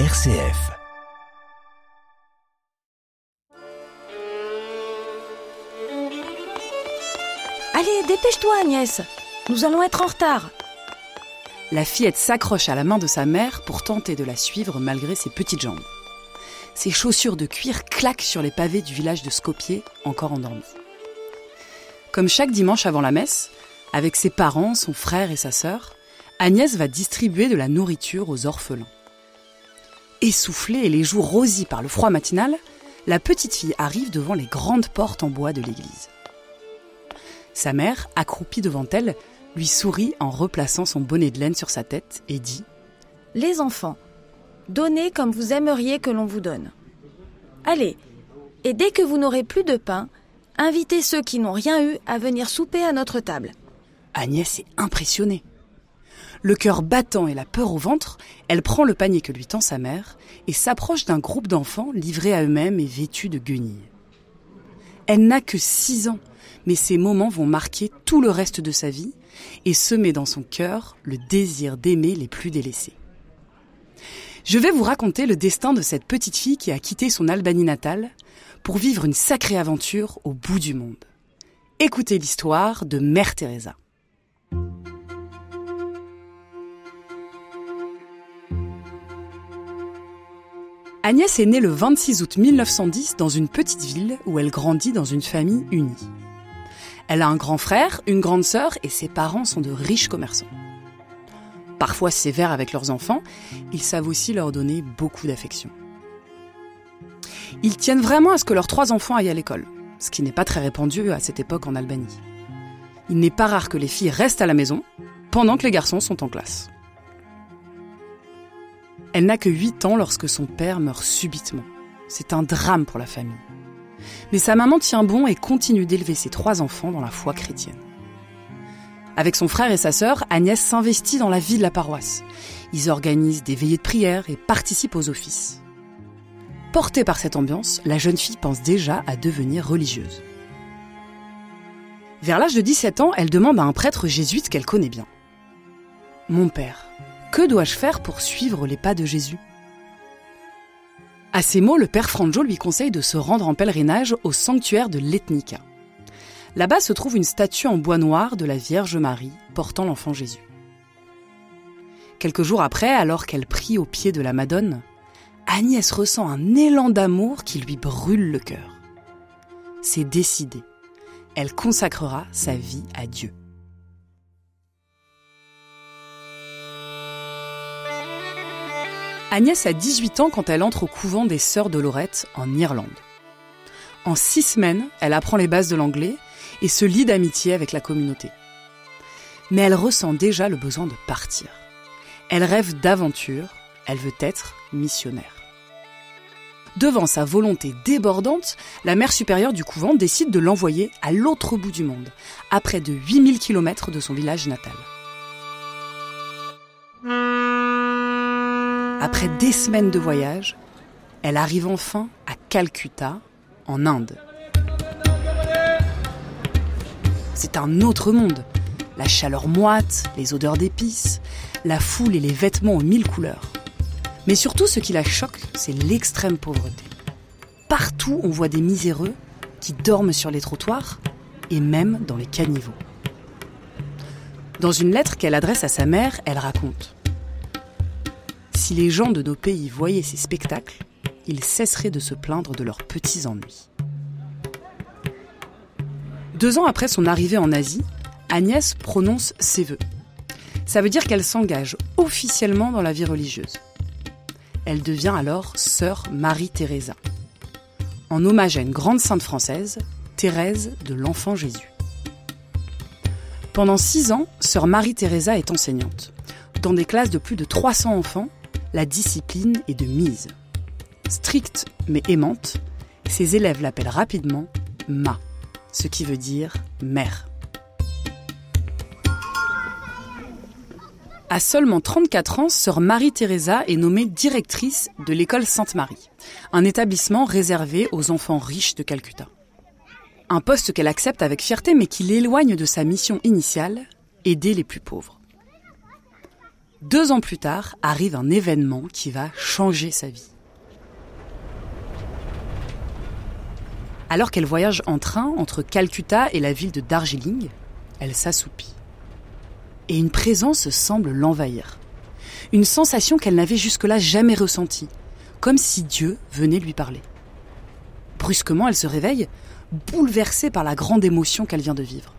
RCF. Allez, dépêche-toi Agnès. Nous allons être en retard. La fillette s'accroche à la main de sa mère pour tenter de la suivre malgré ses petites jambes. Ses chaussures de cuir claquent sur les pavés du village de Skopje, encore endormi. Comme chaque dimanche avant la messe, avec ses parents, son frère et sa sœur, Agnès va distribuer de la nourriture aux orphelins. Essoufflée et les joues rosies par le froid matinal, la petite fille arrive devant les grandes portes en bois de l'église. Sa mère, accroupie devant elle, lui sourit en replaçant son bonnet de laine sur sa tête et dit ⁇ Les enfants, donnez comme vous aimeriez que l'on vous donne. Allez, et dès que vous n'aurez plus de pain, invitez ceux qui n'ont rien eu à venir souper à notre table. Agnès est impressionnée. Le cœur battant et la peur au ventre, elle prend le panier que lui tend sa mère et s'approche d'un groupe d'enfants livrés à eux-mêmes et vêtus de guenilles. Elle n'a que six ans, mais ces moments vont marquer tout le reste de sa vie et semer dans son cœur le désir d'aimer les plus délaissés. Je vais vous raconter le destin de cette petite fille qui a quitté son Albanie natale pour vivre une sacrée aventure au bout du monde. Écoutez l'histoire de Mère Teresa. Agnès est née le 26 août 1910 dans une petite ville où elle grandit dans une famille unie. Elle a un grand frère, une grande sœur et ses parents sont de riches commerçants. Parfois sévères avec leurs enfants, ils savent aussi leur donner beaucoup d'affection. Ils tiennent vraiment à ce que leurs trois enfants aillent à l'école, ce qui n'est pas très répandu à cette époque en Albanie. Il n'est pas rare que les filles restent à la maison pendant que les garçons sont en classe. Elle n'a que 8 ans lorsque son père meurt subitement. C'est un drame pour la famille. Mais sa maman tient bon et continue d'élever ses trois enfants dans la foi chrétienne. Avec son frère et sa sœur, Agnès s'investit dans la vie de la paroisse. Ils organisent des veillées de prière et participent aux offices. Portée par cette ambiance, la jeune fille pense déjà à devenir religieuse. Vers l'âge de 17 ans, elle demande à un prêtre jésuite qu'elle connaît bien. Mon père, que dois-je faire pour suivre les pas de Jésus? À ces mots, le père Franjo lui conseille de se rendre en pèlerinage au sanctuaire de l'Ethnica. Là-bas se trouve une statue en bois noir de la Vierge Marie portant l'enfant Jésus. Quelques jours après, alors qu'elle prie au pied de la Madone, Agnès ressent un élan d'amour qui lui brûle le cœur. C'est décidé. Elle consacrera sa vie à Dieu. Agnès a 18 ans quand elle entre au couvent des Sœurs de Lorette en Irlande. En six semaines, elle apprend les bases de l'anglais et se lie d'amitié avec la communauté. Mais elle ressent déjà le besoin de partir. Elle rêve d'aventure, elle veut être missionnaire. Devant sa volonté débordante, la mère supérieure du couvent décide de l'envoyer à l'autre bout du monde, à près de 8000 km de son village natal. Après des semaines de voyage, elle arrive enfin à Calcutta, en Inde. C'est un autre monde. La chaleur moite, les odeurs d'épices, la foule et les vêtements aux mille couleurs. Mais surtout, ce qui la choque, c'est l'extrême pauvreté. Partout, on voit des miséreux qui dorment sur les trottoirs et même dans les caniveaux. Dans une lettre qu'elle adresse à sa mère, elle raconte Si les gens de nos pays voyaient ces spectacles, ils cesseraient de se plaindre de leurs petits ennuis. Deux ans après son arrivée en Asie, Agnès prononce ses vœux. Ça veut dire qu'elle s'engage officiellement dans la vie religieuse. Elle devient alors sœur Marie-Thérèse, en hommage à une grande sainte française, Thérèse de l'Enfant Jésus. Pendant six ans, sœur Marie-Thérèse est enseignante. Dans des classes de plus de 300 enfants, la discipline est de mise. Stricte mais aimante, ses élèves l'appellent rapidement Ma, ce qui veut dire mère. À seulement 34 ans, sœur Marie-Thérèse est nommée directrice de l'école Sainte-Marie, un établissement réservé aux enfants riches de Calcutta. Un poste qu'elle accepte avec fierté mais qui l'éloigne de sa mission initiale, aider les plus pauvres. Deux ans plus tard, arrive un événement qui va changer sa vie. Alors qu'elle voyage en train entre Calcutta et la ville de Darjeeling, elle s'assoupit. Et une présence semble l'envahir. Une sensation qu'elle n'avait jusque-là jamais ressentie, comme si Dieu venait lui parler. Brusquement, elle se réveille, bouleversée par la grande émotion qu'elle vient de vivre.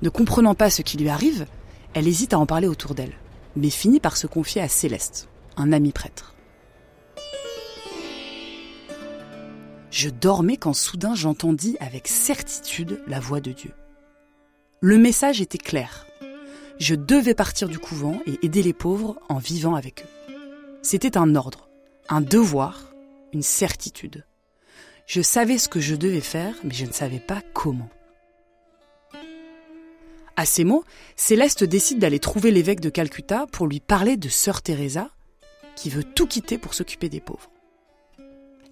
Ne comprenant pas ce qui lui arrive, elle hésite à en parler autour d'elle, mais finit par se confier à Céleste, un ami prêtre. Je dormais quand soudain j'entendis avec certitude la voix de Dieu. Le message était clair. Je devais partir du couvent et aider les pauvres en vivant avec eux. C'était un ordre, un devoir, une certitude. Je savais ce que je devais faire, mais je ne savais pas comment. À ces mots, Céleste décide d'aller trouver l'évêque de Calcutta pour lui parler de sœur Teresa, qui veut tout quitter pour s'occuper des pauvres.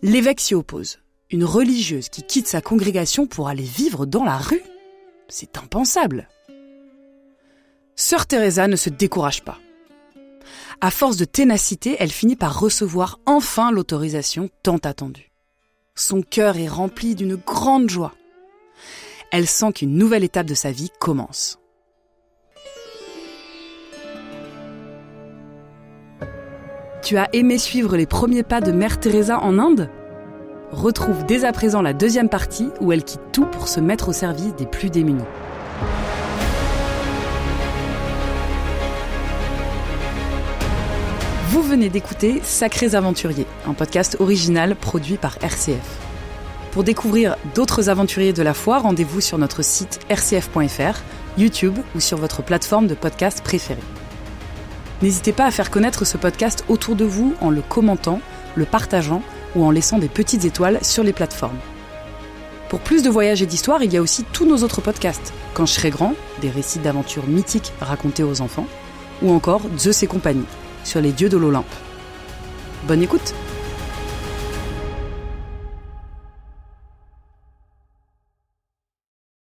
L'évêque s'y oppose. Une religieuse qui quitte sa congrégation pour aller vivre dans la rue C'est impensable. Sœur Teresa ne se décourage pas. À force de ténacité, elle finit par recevoir enfin l'autorisation tant attendue. Son cœur est rempli d'une grande joie. Elle sent qu'une nouvelle étape de sa vie commence. Tu as aimé suivre les premiers pas de Mère Teresa en Inde? Retrouve dès à présent la deuxième partie où elle quitte tout pour se mettre au service des plus démunis. Vous venez d'écouter Sacrés Aventuriers, un podcast original produit par RCF. Pour découvrir d'autres aventuriers de la foi, rendez-vous sur notre site rcf.fr, YouTube ou sur votre plateforme de podcast préférée. N'hésitez pas à faire connaître ce podcast autour de vous en le commentant, le partageant ou en laissant des petites étoiles sur les plateformes. Pour plus de voyages et d'histoires, il y a aussi tous nos autres podcasts. Quand je serai grand, des récits d'aventures mythiques racontés aux enfants, ou encore Zeus et compagnie sur les dieux de l'Olympe. Bonne écoute